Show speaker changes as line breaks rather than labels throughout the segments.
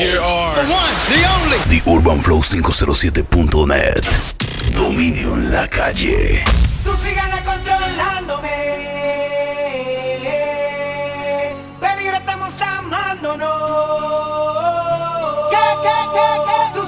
Here are
the one, the only.
The UrbanFlow507.net. Dominio en la calle.
Tú sigan controlándome. Peligro estamos amándonos. ¿Qué, qué, qué, qué?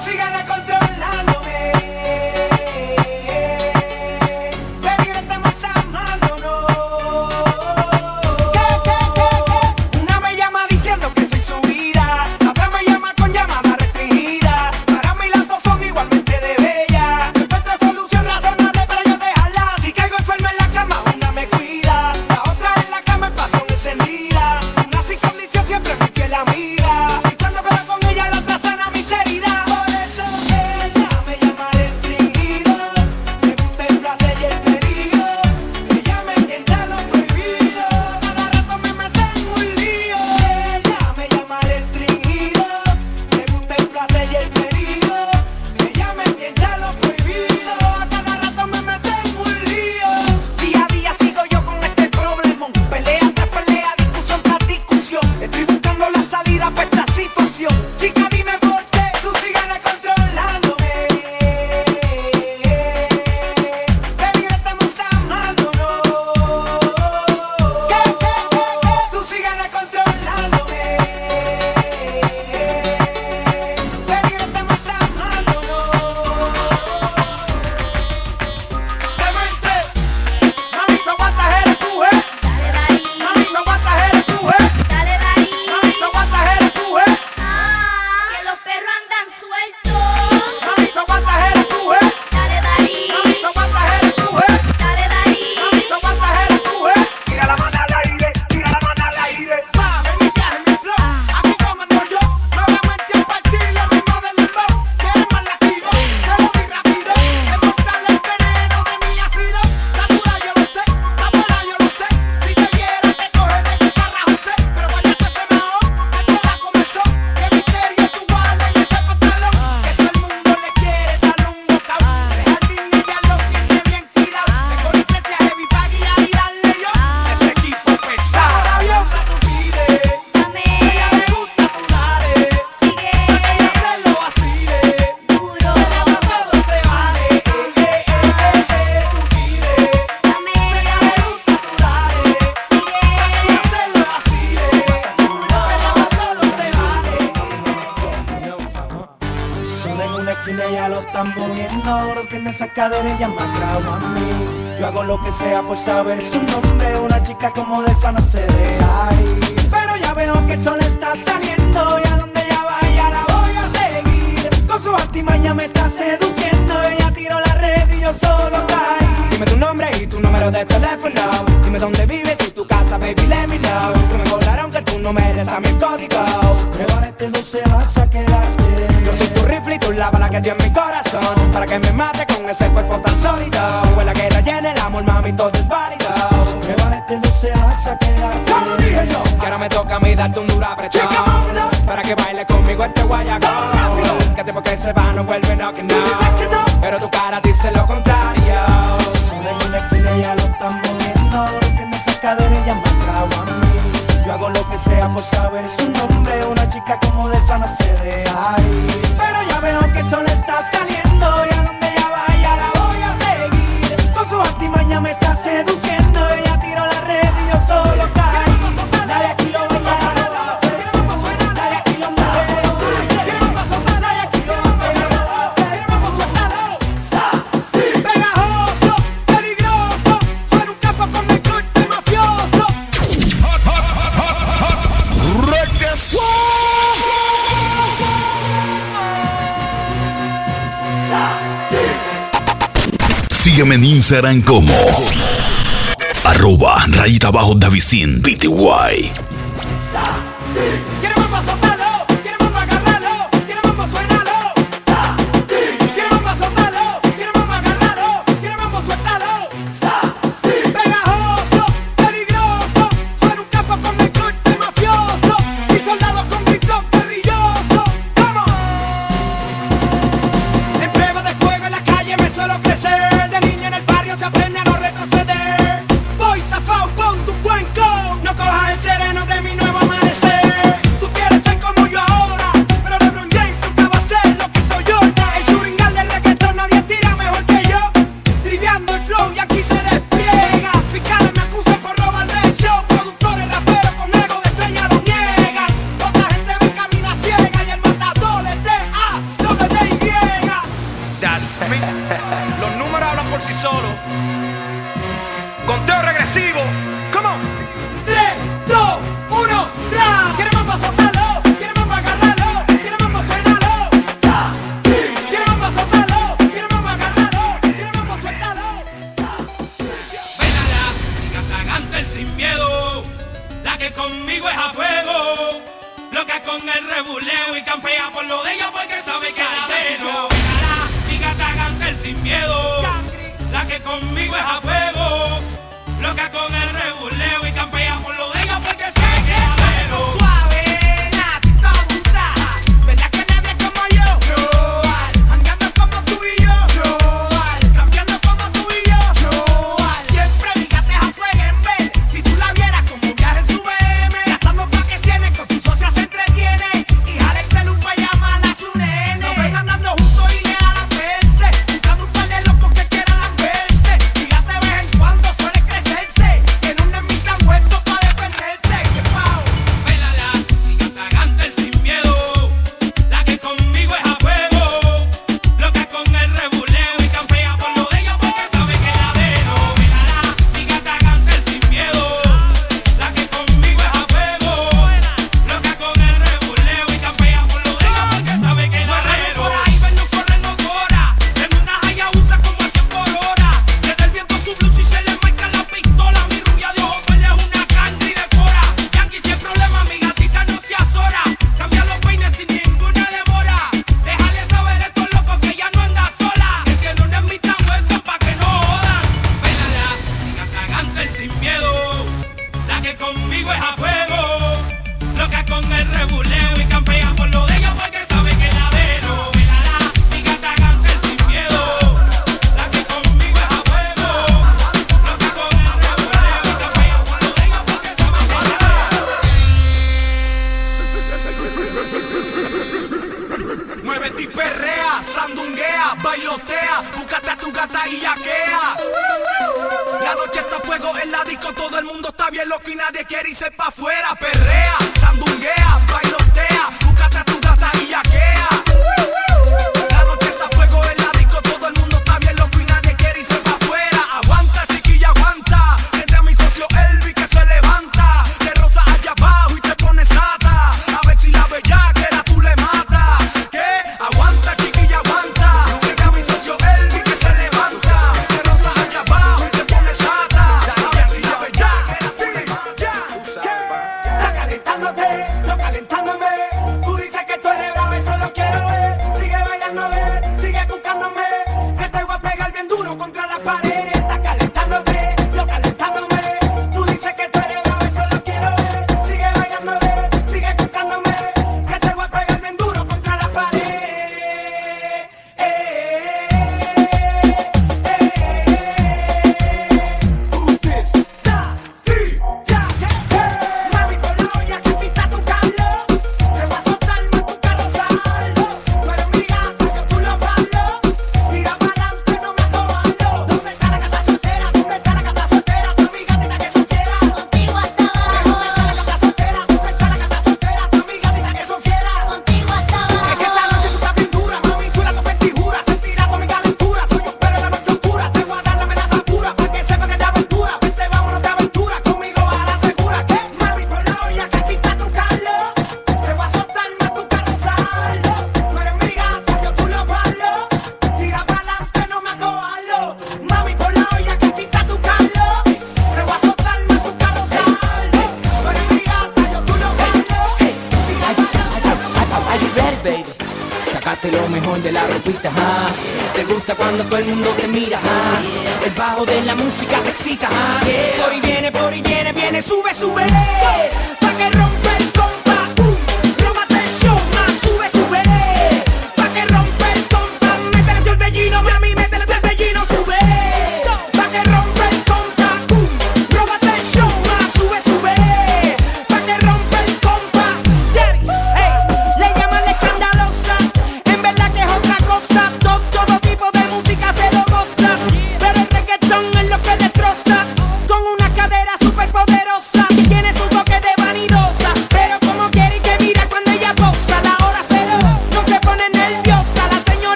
tiene sacadera, llama a
mí. Yo hago lo que sea por saber su nombre, una chica como de esa no se de ahí. Pero ya veo que el sol está saliendo y a donde ella vaya la voy a seguir. Con su artimaña me está seduciendo, ella tiró la red y yo solo caí. Dime tu nombre y tu número de teléfono, dime dónde vives y tu casa, baby, let me know. Que me cobraron que tú no mereces a mi código. Prueba este dulce, vas a quedarte soy tu rifle y tú la bala que dio en mi corazón. Para que me mate con ese cuerpo tan sólido. Huela que rellena el amor, mami, todo es válido. Si me vale, no se hace quedar. Como dije yo. Que ahora me toca a mí darte un duro apretón. Para que baile conmigo este guayacón. Que tiempo que se va no vuelve, no, que no. Pero tu cara dice lo contrario. Solo en una esquina ya lo están moviendo. Que en esa cadera ya me trago a mí. Yo hago lo que sea por saber su
Instagram como arroba rayita abajo
Davisin
BTY.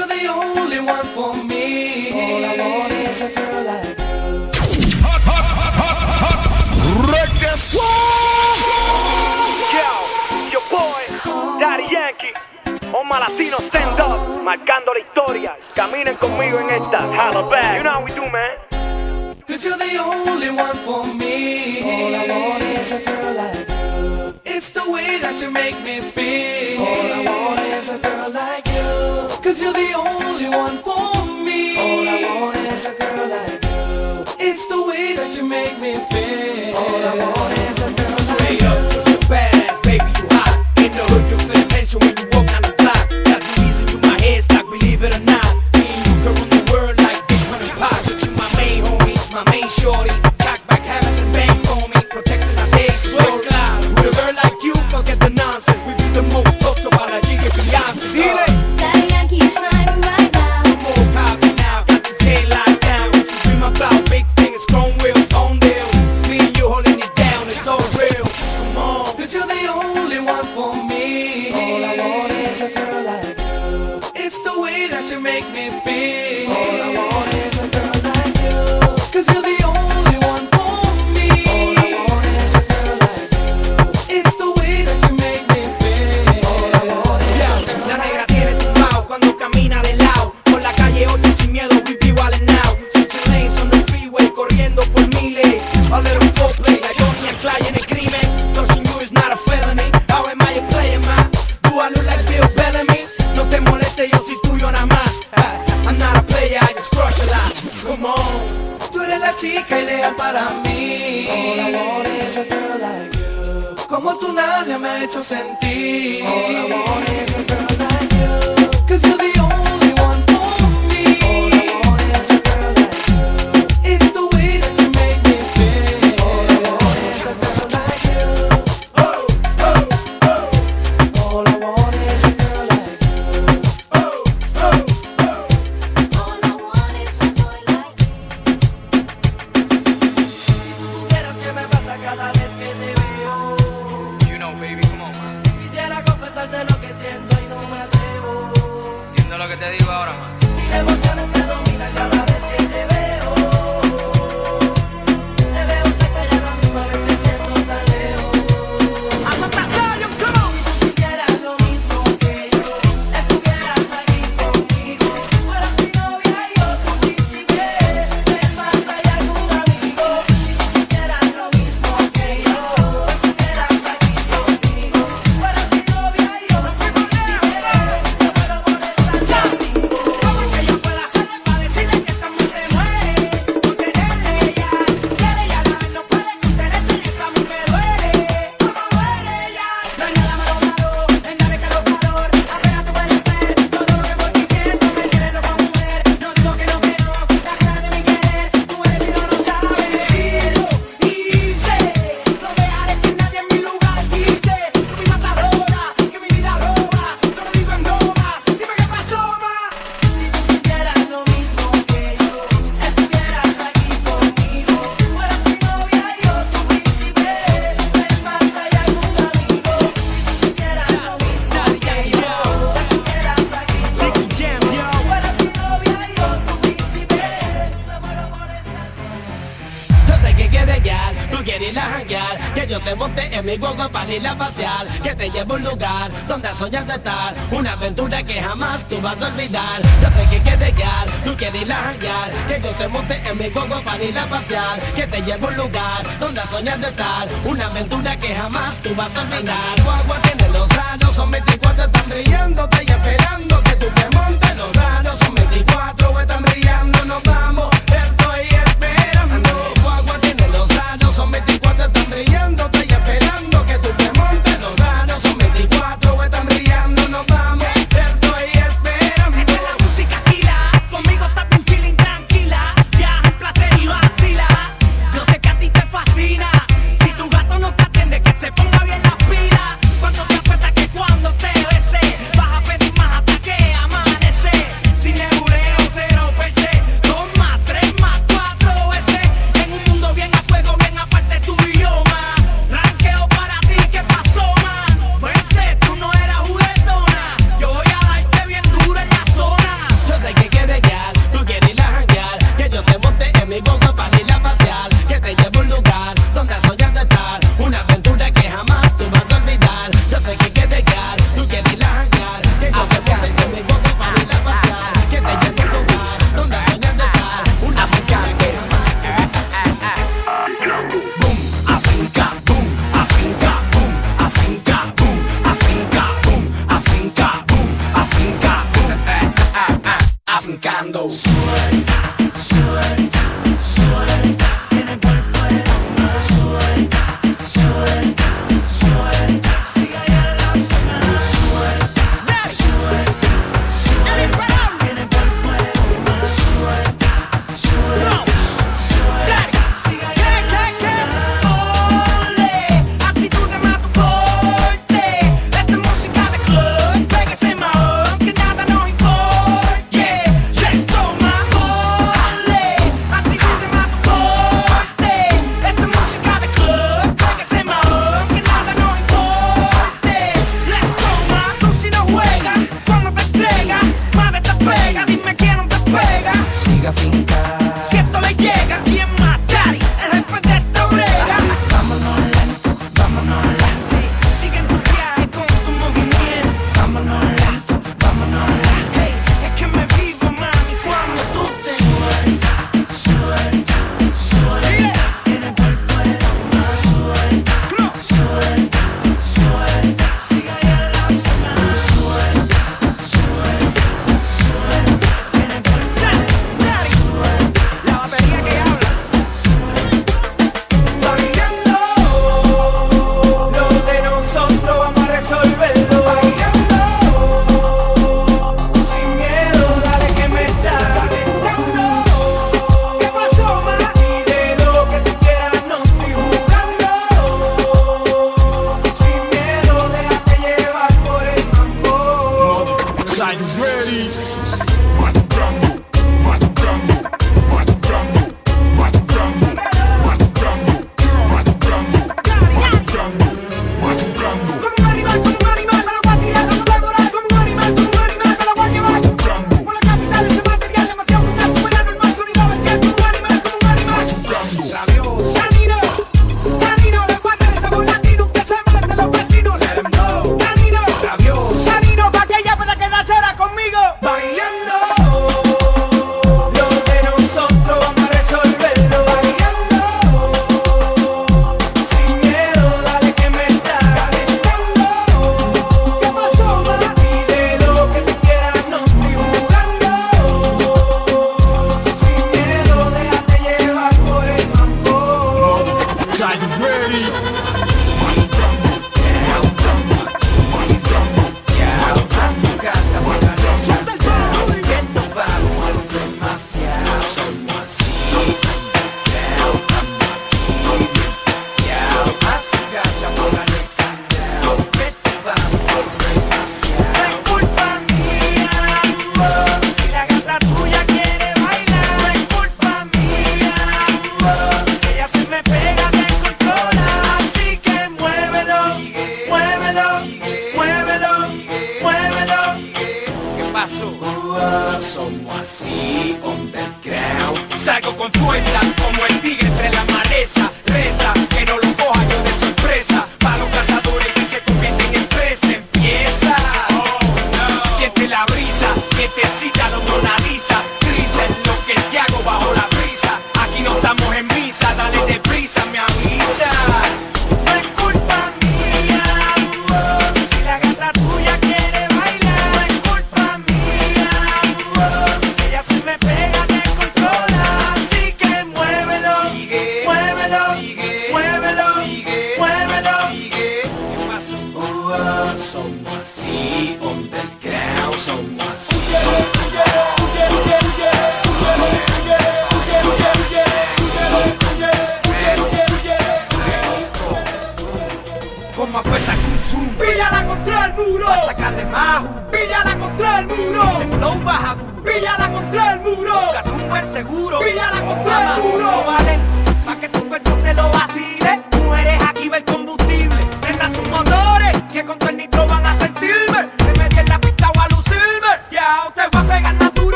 you're the only one for me. All I want is a girl like you. Hot, hot, hot, hot, hot, hot.
This Yo, your boy, Daddy Yankee. All my Latinos stand up, marcando la historia. Caminen conmigo en esta. Holla back. You know how we do, man.
Cause you're the only one for me. All I want is a girl like you. It's the way that you make me feel. All I want is a girl like you. Cause you're the only one for me. All I want is a girl like you. It's the way that you make me feel. All I want
It's
the way that you make me feel. quieres guiar, tú quieres ir a janguear Que yo te monte en mi guagua para ir a pasear. Que te llevo un lugar donde has soñado estar. Una aventura que jamás tú vas a olvidar. Yo sé que quieres guiar, tú quieres ir a janguear Que yo te monte en mi guagua para ir a pasear. Que te llevo un lugar donde has soñado estar. Una aventura que jamás tú vas a olvidar. Guagua tiene los años, son 24, están brillándote y esperando que tú te montes. Los años son 24, están brillando, nos vamos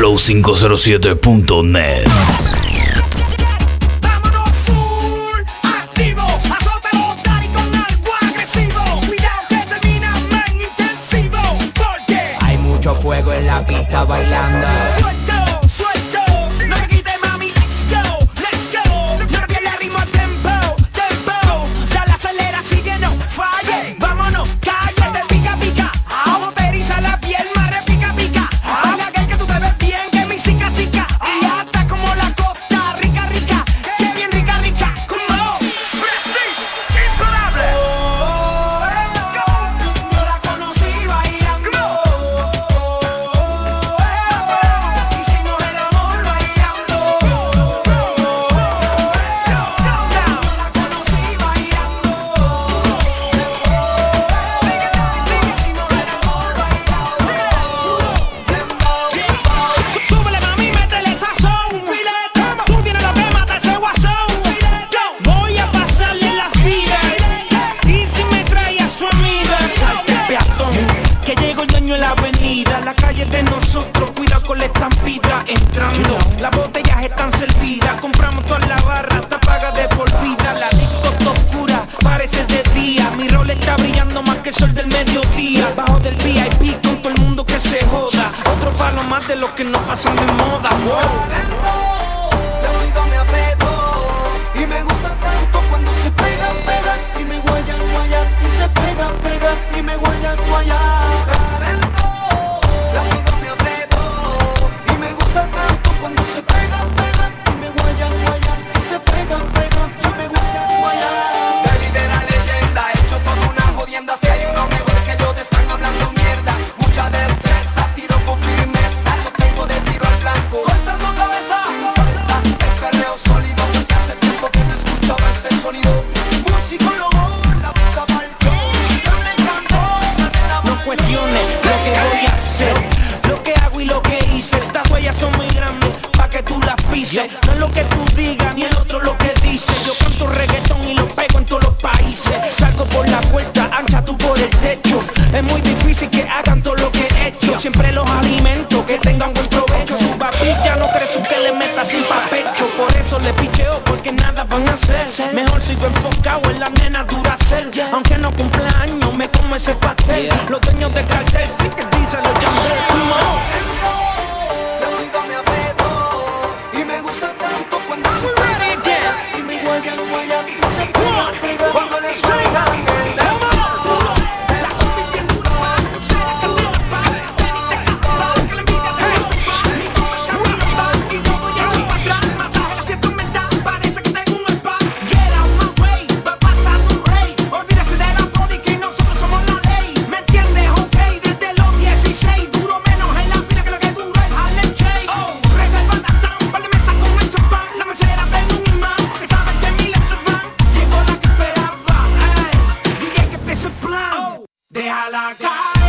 flow507.net. Déjala caer.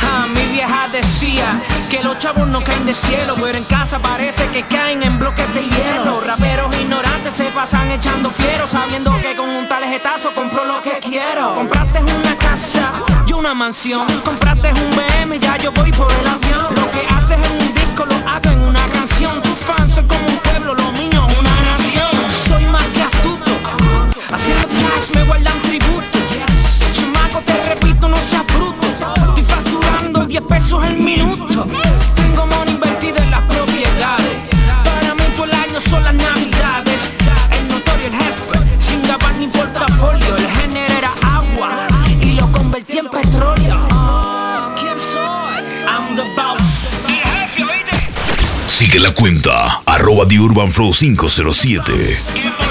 Ah, mi vieja decía que los chavos no caen de cielo, pero en casa parece que caen en bloques de hielo. Raperos ignorantes se pasan echando fieros, sabiendo que con un tarjetazo compro lo que quiero. Compraste una casa y una mansión, compraste un BM, ya yo voy por el avión. Lo que haces en un disco lo hago en una canción. Tus fans son como un pueblo, lo mío una nación. Soy más que astuto, cash me guardan tributo. Chamaco, te repito, no seas bruto. Estoy facturando 10 pesos el minuto. Tengo money invertido en las propiedades. Para mí todo el año son las navidades. El notorio, el jefe, sin grabar ni portafolio. El género era agua y lo convertí en petróleo. Ah, ¿Quién soy? I'm the boss.
Sigue la cuenta, arroba The Urban Flow 507.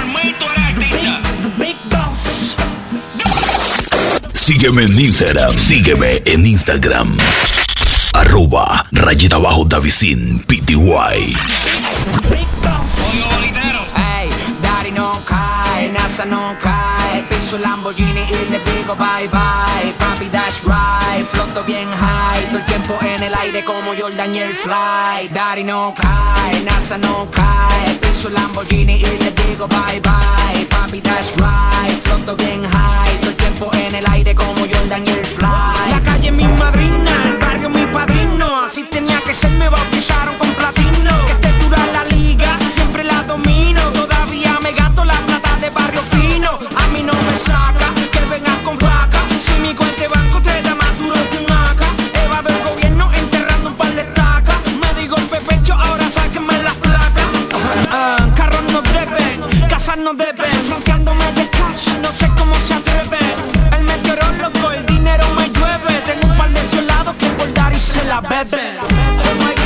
Sígueme en Instagram, sígueme en Instagram. Arroba rayita bajo Davisin PTY.
Big boss.
Ey, Daddy no cae, NASA no cae Piso Lamborghini y le digo bye bye Papi, that's right Floto bien high Todo el tiempo en el aire como Jordan y el fly Daddy no cae, NASA no cae Piso Lamborghini y le digo bye bye. Papi, that's right. Floto bien high. Todo el tiempo en el aire como Jordan y el fly. La calle mi madrina, el barrio mi padrino. Así tenía que ser, me bautizaron con platino. Que te dura la liga, siempre la domino. Todavía me gasto la plata de barrio fino. A mí no me saca, no deben Fronteándome de cash, no sé cómo se atreven El meteorólogo, el dinero me llueve. Tengo un par de soldados que por dar y se la beben Oh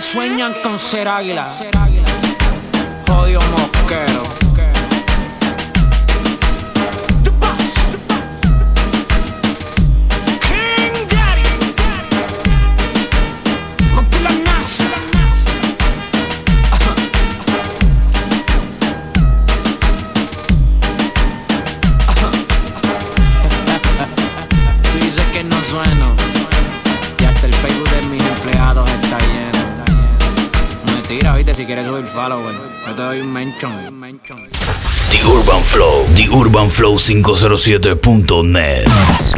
sueñan con ser águila. Jodido mosquero. Si quieres subir follower, yo te doy un mention.
The Urban Flow, The Urban Flow 507.net.